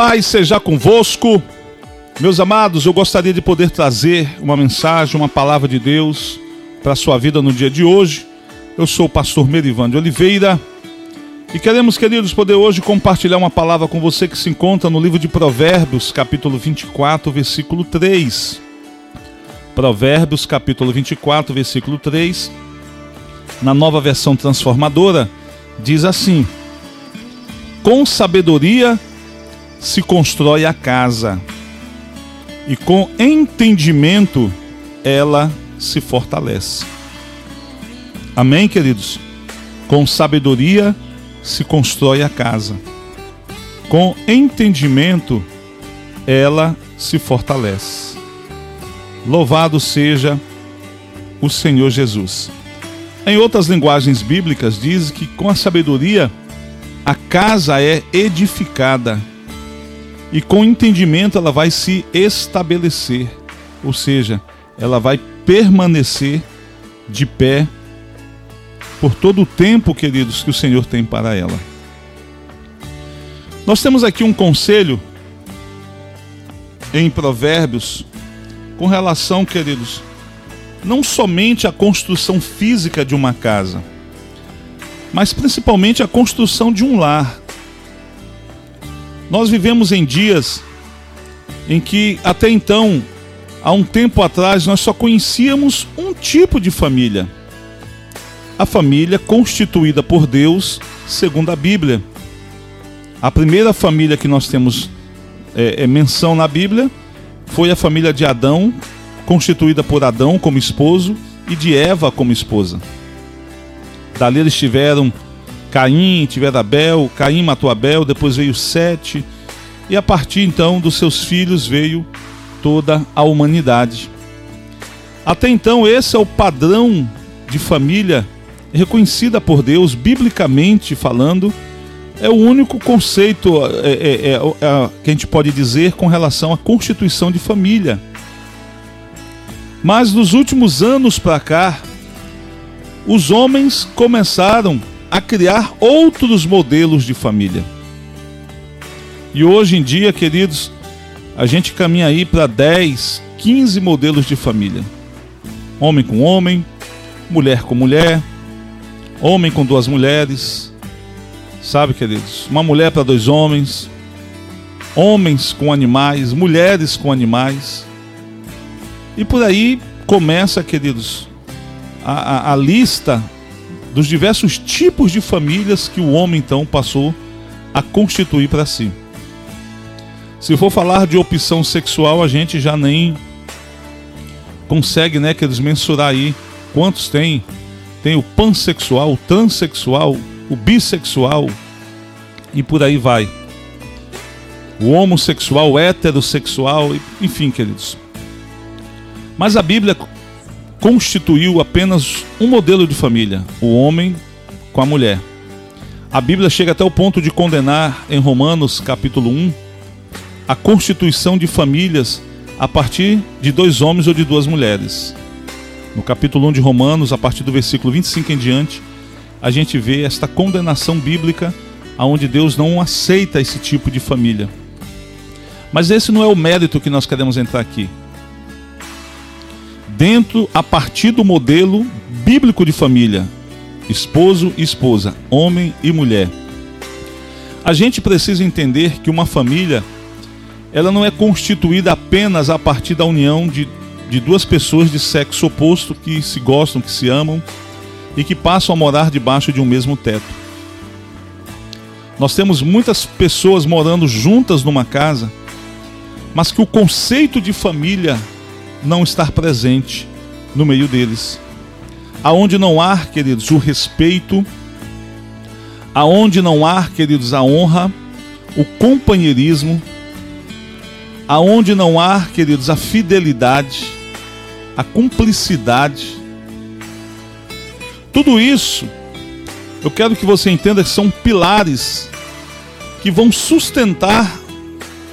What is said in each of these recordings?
paz seja convosco. Meus amados, eu gostaria de poder trazer uma mensagem, uma palavra de Deus para a sua vida no dia de hoje. Eu sou o pastor Merivan de Oliveira e queremos, queridos, poder hoje compartilhar uma palavra com você que se encontra no livro de Provérbios, capítulo 24, versículo 3. Provérbios, capítulo 24, versículo 3. Na nova versão transformadora, diz assim: Com sabedoria se constrói a casa, e com entendimento ela se fortalece. Amém, queridos? Com sabedoria se constrói a casa, com entendimento ela se fortalece. Louvado seja o Senhor Jesus. Em outras linguagens bíblicas, diz que com a sabedoria a casa é edificada e com entendimento ela vai se estabelecer, ou seja, ela vai permanecer de pé por todo o tempo, queridos, que o Senhor tem para ela. Nós temos aqui um conselho em Provérbios com relação, queridos, não somente à construção física de uma casa, mas principalmente à construção de um lar. Nós vivemos em dias em que até então, há um tempo atrás, nós só conhecíamos um tipo de família. A família constituída por Deus, segundo a Bíblia. A primeira família que nós temos é, é menção na Bíblia foi a família de Adão, constituída por Adão como esposo e de Eva como esposa. Dali eles tiveram Caim, tiver Abel, Caim matou Abel, depois veio Sete, e a partir então dos seus filhos veio toda a humanidade. Até então, esse é o padrão de família reconhecida por Deus, biblicamente falando, é o único conceito é, é, é, é, que a gente pode dizer com relação à constituição de família. Mas nos últimos anos para cá, os homens começaram a criar outros modelos de família. E hoje em dia, queridos, a gente caminha aí para 10, 15 modelos de família: homem com homem, mulher com mulher, homem com duas mulheres, sabe, queridos? Uma mulher para dois homens, homens com animais, mulheres com animais. E por aí começa, queridos, a, a, a lista dos diversos tipos de famílias que o homem então passou a constituir para si. Se for falar de opção sexual, a gente já nem consegue, né, que eles mensurar aí quantos tem. Tem o pansexual, o transexual, o bissexual e por aí vai. O homossexual, o heterossexual, enfim, queridos. Mas a Bíblia constituiu apenas um modelo de família, o homem com a mulher. A Bíblia chega até o ponto de condenar em Romanos capítulo 1 a constituição de famílias a partir de dois homens ou de duas mulheres. No capítulo 1 de Romanos, a partir do versículo 25 em diante, a gente vê esta condenação bíblica aonde Deus não aceita esse tipo de família. Mas esse não é o mérito que nós queremos entrar aqui dentro a partir do modelo bíblico de família, esposo e esposa, homem e mulher. A gente precisa entender que uma família ela não é constituída apenas a partir da união de, de duas pessoas de sexo oposto que se gostam, que se amam e que passam a morar debaixo de um mesmo teto. Nós temos muitas pessoas morando juntas numa casa, mas que o conceito de família não estar presente no meio deles. Aonde não há, queridos, o respeito, aonde não há, queridos, a honra, o companheirismo, aonde não há, queridos, a fidelidade, a cumplicidade. Tudo isso, eu quero que você entenda que são pilares que vão sustentar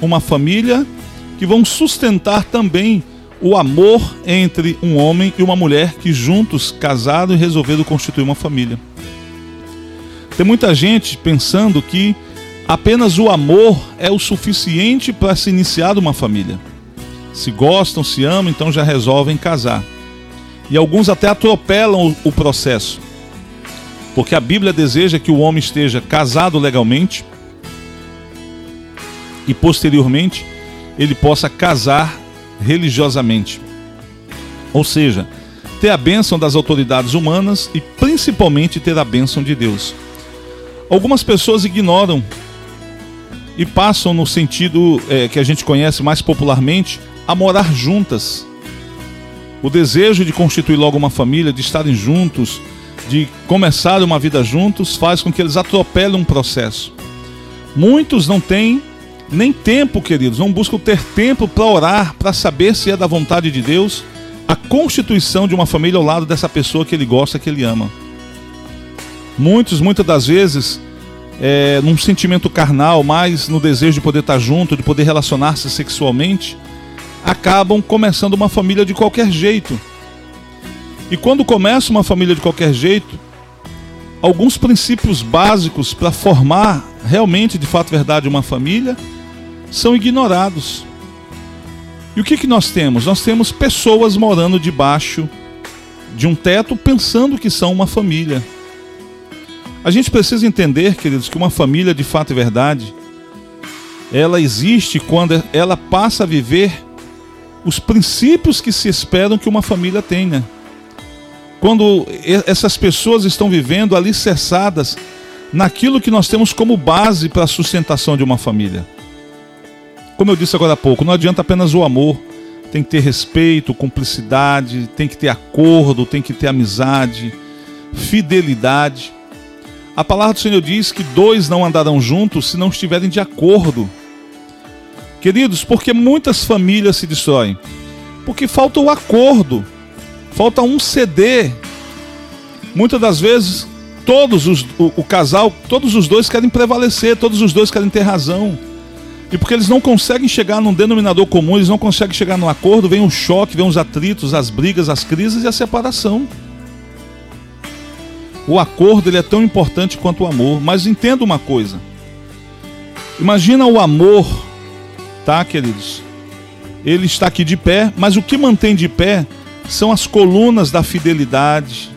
uma família, que vão sustentar também o amor entre um homem e uma mulher que juntos casaram e resolveram constituir uma família. Tem muita gente pensando que apenas o amor é o suficiente para se iniciar uma família. Se gostam, se amam, então já resolvem casar. E alguns até atropelam o processo. Porque a Bíblia deseja que o homem esteja casado legalmente e posteriormente ele possa casar religiosamente. Ou seja, ter a bênção das autoridades humanas e principalmente ter a bênção de Deus. Algumas pessoas ignoram e passam no sentido é, que a gente conhece mais popularmente a morar juntas. O desejo de constituir logo uma família, de estarem juntos, de começar uma vida juntos, faz com que eles atropelem um processo. Muitos não têm nem tempo, queridos, não buscam ter tempo para orar, para saber se é da vontade de Deus a constituição de uma família ao lado dessa pessoa que ele gosta, que ele ama. Muitos, muitas das vezes, é, num sentimento carnal, mais no desejo de poder estar junto, de poder relacionar-se sexualmente, acabam começando uma família de qualquer jeito. E quando começa uma família de qualquer jeito, alguns princípios básicos para formar realmente, de fato, verdade, uma família são ignorados. E o que, que nós temos? Nós temos pessoas morando debaixo de um teto pensando que são uma família. A gente precisa entender, queridos, que uma família de fato e verdade, ela existe quando ela passa a viver os princípios que se esperam que uma família tenha. Quando essas pessoas estão vivendo alicerçadas naquilo que nós temos como base para a sustentação de uma família. Como eu disse agora há pouco, não adianta apenas o amor. Tem que ter respeito, cumplicidade, tem que ter acordo, tem que ter amizade, fidelidade. A palavra do Senhor diz que dois não andarão juntos se não estiverem de acordo. Queridos, porque muitas famílias se destroem? Porque falta o acordo, falta um ceder. Muitas das vezes, todos os, o, o casal, todos os dois querem prevalecer, todos os dois querem ter razão. E porque eles não conseguem chegar num denominador comum, eles não conseguem chegar num acordo, vem o choque, vem os atritos, as brigas, as crises e a separação. O acordo ele é tão importante quanto o amor, mas entenda uma coisa. Imagina o amor, tá, queridos? Ele está aqui de pé, mas o que mantém de pé são as colunas da fidelidade,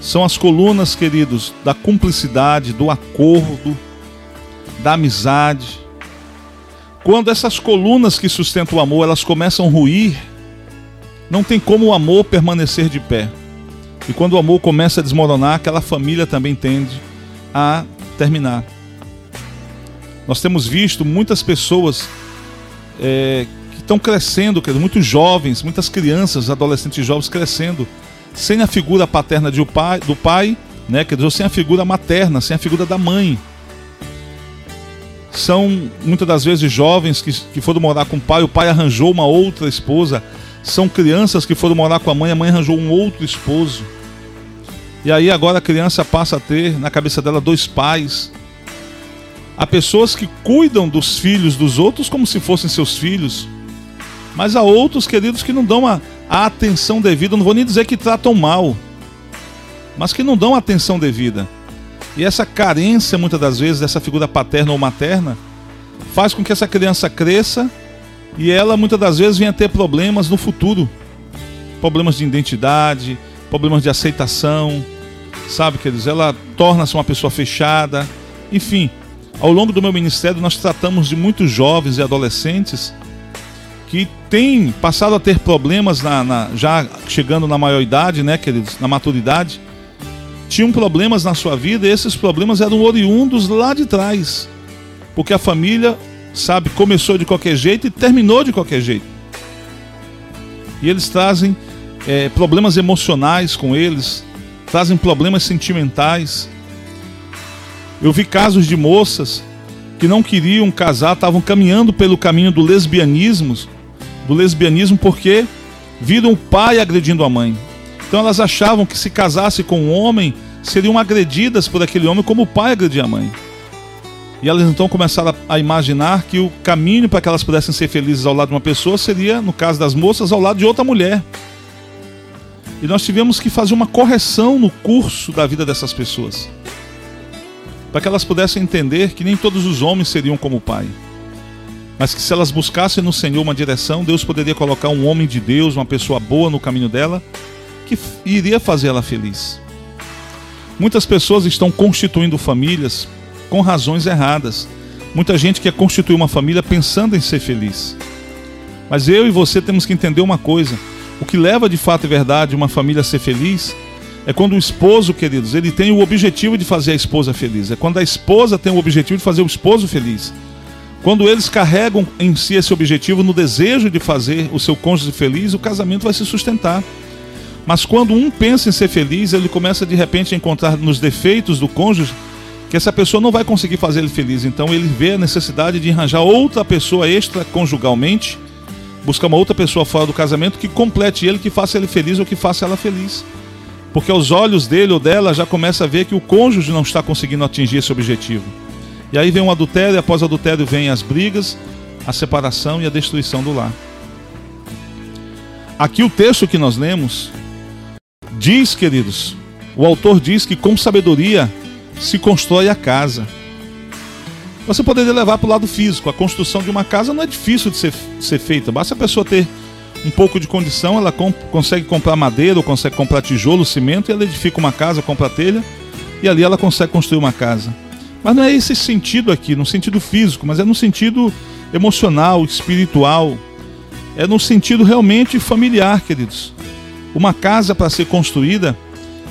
são as colunas, queridos, da cumplicidade, do acordo, da amizade. Quando essas colunas que sustentam o amor, elas começam a ruir, não tem como o amor permanecer de pé. E quando o amor começa a desmoronar, aquela família também tende a terminar. Nós temos visto muitas pessoas é, que estão crescendo, muitos jovens, muitas crianças, adolescentes jovens crescendo, sem a figura paterna de o pai, do pai, né, quer dizer, sem a figura materna, sem a figura da mãe são muitas das vezes jovens que, que foram morar com o pai, o pai arranjou uma outra esposa. São crianças que foram morar com a mãe, a mãe arranjou um outro esposo. E aí agora a criança passa a ter na cabeça dela dois pais. Há pessoas que cuidam dos filhos dos outros como se fossem seus filhos. Mas há outros, queridos, que não dão a, a atenção devida. não vou nem dizer que tratam mal, mas que não dão a atenção devida. E essa carência, muitas das vezes, dessa figura paterna ou materna, faz com que essa criança cresça e ela, muitas das vezes, venha ter problemas no futuro. Problemas de identidade, problemas de aceitação, sabe, queridos? Ela torna-se uma pessoa fechada. Enfim, ao longo do meu ministério, nós tratamos de muitos jovens e adolescentes que têm passado a ter problemas na, na, já chegando na maioridade, né, queridos, na maturidade, tinham problemas na sua vida e esses problemas eram oriundos lá de trás. Porque a família, sabe, começou de qualquer jeito e terminou de qualquer jeito. E eles trazem é, problemas emocionais com eles, trazem problemas sentimentais. Eu vi casos de moças que não queriam casar, estavam caminhando pelo caminho do lesbianismo, do lesbianismo porque viram o pai agredindo a mãe. Então elas achavam que se casasse com um homem, seriam agredidas por aquele homem como o pai agredia a mãe. E elas então começaram a imaginar que o caminho para que elas pudessem ser felizes ao lado de uma pessoa seria, no caso das moças, ao lado de outra mulher. E nós tivemos que fazer uma correção no curso da vida dessas pessoas. para que elas pudessem entender que nem todos os homens seriam como o pai. Mas que se elas buscassem no Senhor uma direção, Deus poderia colocar um homem de Deus, uma pessoa boa no caminho dela, que iria fazer ela feliz. Muitas pessoas estão constituindo famílias com razões erradas. Muita gente quer constituir uma família pensando em ser feliz. Mas eu e você temos que entender uma coisa: o que leva de fato e verdade uma família a ser feliz é quando o esposo, queridos, ele tem o objetivo de fazer a esposa feliz. É quando a esposa tem o objetivo de fazer o esposo feliz. Quando eles carregam em si esse objetivo no desejo de fazer o seu cônjuge feliz, o casamento vai se sustentar. Mas quando um pensa em ser feliz, ele começa de repente a encontrar nos defeitos do cônjuge que essa pessoa não vai conseguir fazer ele feliz. Então ele vê a necessidade de arranjar outra pessoa extra conjugalmente, buscar uma outra pessoa fora do casamento que complete ele, que faça ele feliz ou que faça ela feliz. Porque aos olhos dele ou dela já começa a ver que o cônjuge não está conseguindo atingir esse objetivo. E aí vem o adultério, e após adultério vem as brigas, a separação e a destruição do lar. Aqui o texto que nós lemos diz, queridos, o autor diz que com sabedoria se constrói a casa. Você poderia levar para o lado físico. A construção de uma casa não é difícil de ser, ser feita. Basta a pessoa ter um pouco de condição, ela comp consegue comprar madeira, ou consegue comprar tijolo, cimento, e ela edifica uma casa, compra telha, e ali ela consegue construir uma casa. Mas não é esse sentido aqui, no sentido físico, mas é no sentido emocional, espiritual. É no sentido realmente familiar, queridos. Uma casa para ser construída,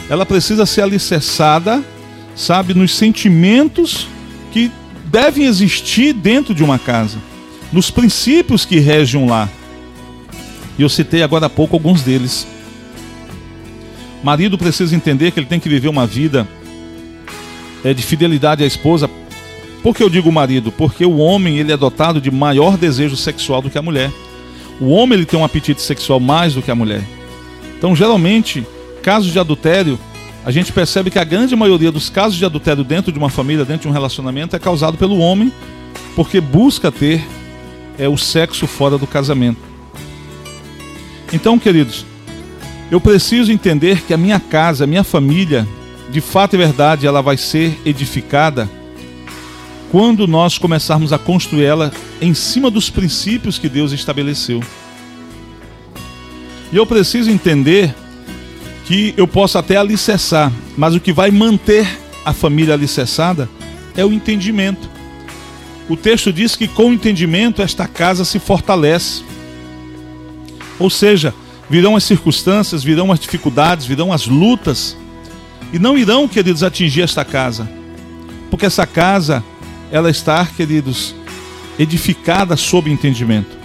ela precisa ser alicerçada, sabe, nos sentimentos que devem existir dentro de uma casa, nos princípios que regem lar. E eu citei agora há pouco alguns deles. Marido precisa entender que ele tem que viver uma vida é, de fidelidade à esposa. Por que eu digo marido? Porque o homem ele é dotado de maior desejo sexual do que a mulher. O homem ele tem um apetite sexual mais do que a mulher. Então, geralmente, casos de adultério, a gente percebe que a grande maioria dos casos de adultério dentro de uma família, dentro de um relacionamento, é causado pelo homem, porque busca ter é, o sexo fora do casamento. Então, queridos, eu preciso entender que a minha casa, a minha família, de fato e verdade, ela vai ser edificada quando nós começarmos a construir ela em cima dos princípios que Deus estabeleceu. E eu preciso entender que eu posso até alicerçar, mas o que vai manter a família alicerçada é o entendimento. O texto diz que com o entendimento esta casa se fortalece. Ou seja, virão as circunstâncias, virão as dificuldades, virão as lutas, e não irão, queridos, atingir esta casa, porque essa casa, ela está, queridos, edificada sob entendimento.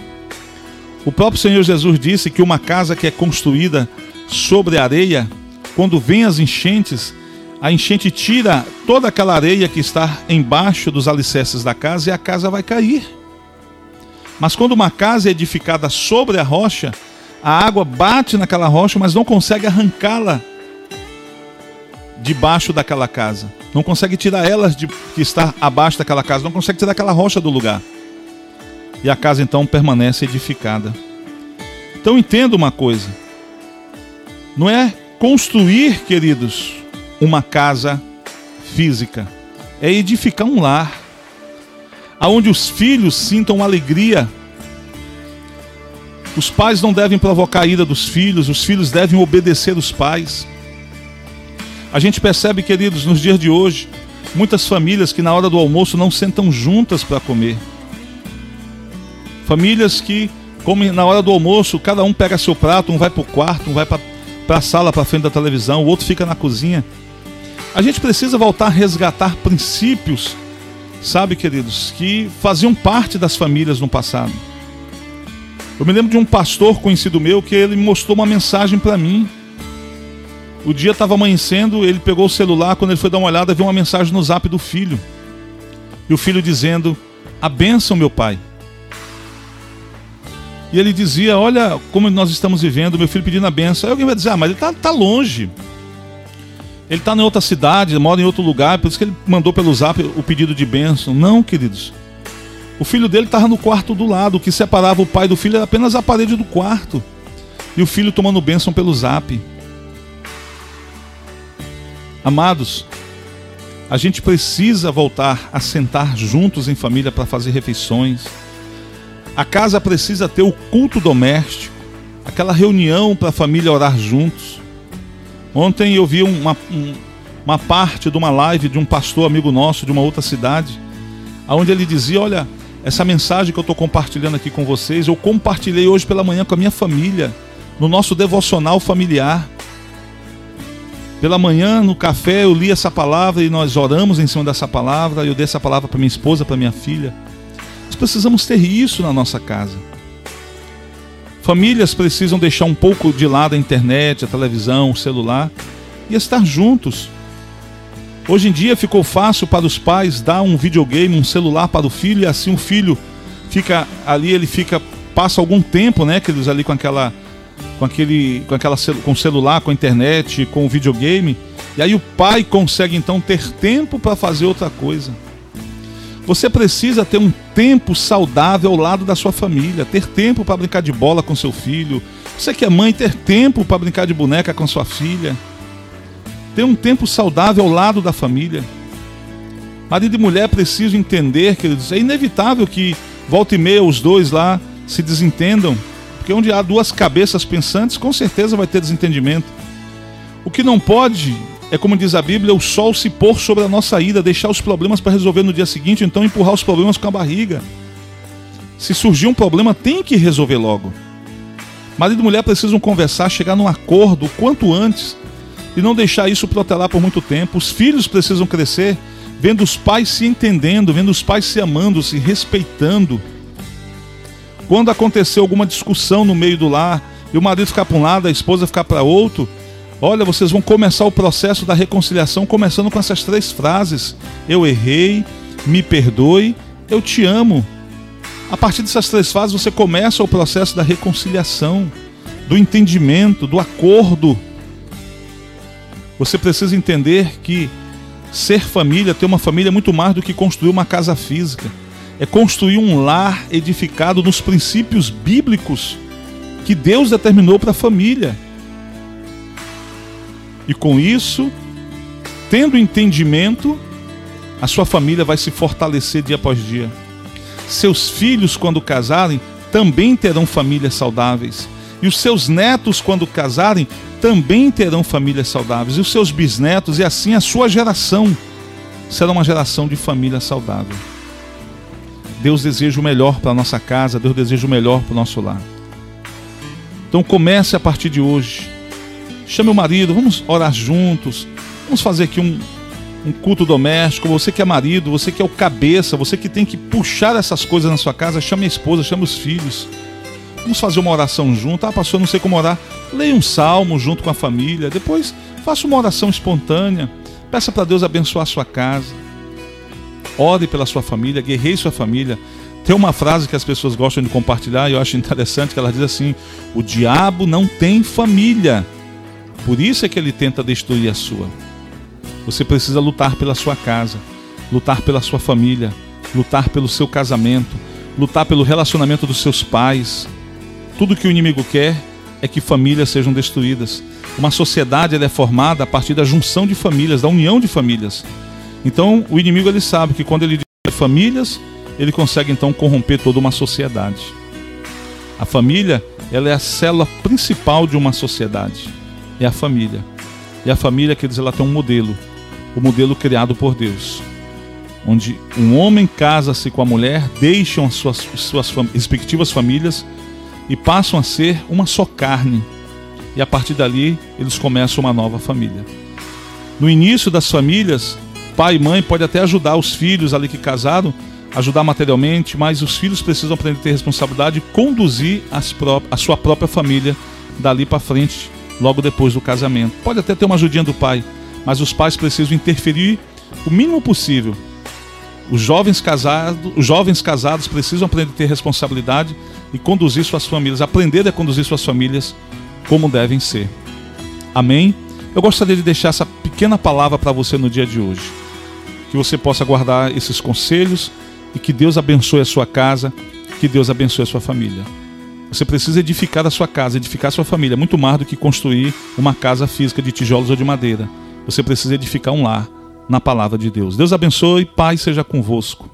O próprio Senhor Jesus disse que uma casa que é construída sobre areia, quando vem as enchentes, a enchente tira toda aquela areia que está embaixo dos alicerces da casa e a casa vai cair. Mas quando uma casa é edificada sobre a rocha, a água bate naquela rocha, mas não consegue arrancá-la debaixo daquela casa. Não consegue tirar ela de, que está abaixo daquela casa, não consegue tirar aquela rocha do lugar. E a casa então permanece edificada. Então entenda uma coisa: não é construir, queridos, uma casa física, é edificar um lar, aonde os filhos sintam alegria. Os pais não devem provocar a ira dos filhos, os filhos devem obedecer os pais. A gente percebe, queridos, nos dias de hoje, muitas famílias que na hora do almoço não sentam juntas para comer. Famílias que comem na hora do almoço, cada um pega seu prato, um vai para o quarto, um vai para a sala, para frente da televisão, o outro fica na cozinha. A gente precisa voltar a resgatar princípios, sabe, queridos, que faziam parte das famílias no passado. Eu me lembro de um pastor conhecido meu que ele mostrou uma mensagem para mim o dia estava amanhecendo, ele pegou o celular, quando ele foi dar uma olhada, viu uma mensagem no zap do filho. E o filho dizendo: A bênção, meu pai. E ele dizia: Olha como nós estamos vivendo, meu filho pedindo a bênção. Aí alguém vai dizer: Ah, mas ele está tá longe. Ele está em outra cidade, mora em outro lugar, por isso que ele mandou pelo zap o pedido de bênção. Não, queridos. O filho dele estava no quarto do lado. O que separava o pai do filho era apenas a parede do quarto. E o filho tomando bênção pelo zap. Amados, A gente precisa voltar a sentar juntos em família para fazer refeições. A casa precisa ter o culto doméstico, aquela reunião para a família orar juntos. Ontem eu vi uma, uma parte de uma live de um pastor amigo nosso de uma outra cidade, onde ele dizia: Olha, essa mensagem que eu estou compartilhando aqui com vocês, eu compartilhei hoje pela manhã com a minha família, no nosso devocional familiar. Pela manhã, no café, eu li essa palavra e nós oramos em cima dessa palavra. Eu dei essa palavra para minha esposa, para minha filha. Precisamos ter isso na nossa casa. Famílias precisam deixar um pouco de lado a internet, a televisão, o celular e estar juntos. Hoje em dia ficou fácil para os pais dar um videogame, um celular para o filho e assim o filho fica ali, ele fica passa algum tempo, né, queridos, ali com aquela com aquele com aquela com o celular, com a internet, com o videogame, e aí o pai consegue então ter tempo para fazer outra coisa. Você precisa ter um tempo saudável ao lado da sua família, ter tempo para brincar de bola com seu filho. Você que é mãe, ter tempo para brincar de boneca com sua filha. Ter um tempo saudável ao lado da família. Marido e mulher precisam entender, queridos, é inevitável que volta e meia os dois lá se desentendam porque onde há duas cabeças pensantes, com certeza vai ter desentendimento. O que não pode é, como diz a Bíblia, o sol se pôr sobre a nossa ida, deixar os problemas para resolver no dia seguinte, então empurrar os problemas com a barriga. Se surgir um problema, tem que resolver logo. Marido e mulher precisam conversar, chegar num acordo o quanto antes e não deixar isso protelar por muito tempo. Os filhos precisam crescer vendo os pais se entendendo, vendo os pais se amando, se respeitando quando acontecer alguma discussão no meio do lar e o marido ficar para um lado, a esposa ficar para outro, olha, vocês vão começar o processo da reconciliação começando com essas três frases: Eu errei, me perdoe, eu te amo. A partir dessas três fases você começa o processo da reconciliação, do entendimento, do acordo. Você precisa entender que ser família, ter uma família é muito mais do que construir uma casa física é construir um lar edificado nos princípios bíblicos que Deus determinou para a família. E com isso, tendo entendimento, a sua família vai se fortalecer dia após dia. Seus filhos, quando casarem, também terão famílias saudáveis. E os seus netos, quando casarem, também terão famílias saudáveis. E os seus bisnetos, e assim a sua geração será uma geração de família saudável. Deus deseja o melhor para a nossa casa, Deus deseja o melhor para o nosso lar. Então comece a partir de hoje. Chame o marido, vamos orar juntos. Vamos fazer aqui um, um culto doméstico. Você que é marido, você que é o cabeça, você que tem que puxar essas coisas na sua casa, chame a esposa, chame os filhos. Vamos fazer uma oração junto. Ah, pastor, não sei como orar. Leia um salmo junto com a família. Depois faça uma oração espontânea. Peça para Deus abençoar a sua casa. Ore pela sua família, guerreie sua família. Tem uma frase que as pessoas gostam de compartilhar e eu acho interessante que ela diz assim: "O diabo não tem família. Por isso é que ele tenta destruir a sua." Você precisa lutar pela sua casa, lutar pela sua família, lutar pelo seu casamento, lutar pelo relacionamento dos seus pais. Tudo que o inimigo quer é que famílias sejam destruídas. Uma sociedade é formada a partir da junção de famílias, da união de famílias. Então, o inimigo ele sabe que quando ele destrói famílias, ele consegue então corromper toda uma sociedade. A família, ela é a célula principal de uma sociedade. É a família. E a família, quer dizer, ela tem um modelo, o modelo criado por Deus, onde um homem casa-se com a mulher, deixam as suas, suas fam respectivas famílias e passam a ser uma só carne. E a partir dali, eles começam uma nova família. No início das famílias, pai e mãe pode até ajudar os filhos ali que casaram, ajudar materialmente, mas os filhos precisam aprender a ter responsabilidade e conduzir a sua própria família dali para frente, logo depois do casamento. Pode até ter uma ajudinha do pai, mas os pais precisam interferir o mínimo possível. Os jovens casados, os jovens casados precisam aprender a ter responsabilidade e conduzir suas famílias, aprender a conduzir suas famílias como devem ser. Amém? Eu gostaria de deixar essa pequena palavra para você no dia de hoje que você possa guardar esses conselhos e que Deus abençoe a sua casa, que Deus abençoe a sua família. Você precisa edificar a sua casa, edificar a sua família, muito mais do que construir uma casa física de tijolos ou de madeira. Você precisa edificar um lar, na palavra de Deus. Deus abençoe, paz seja convosco.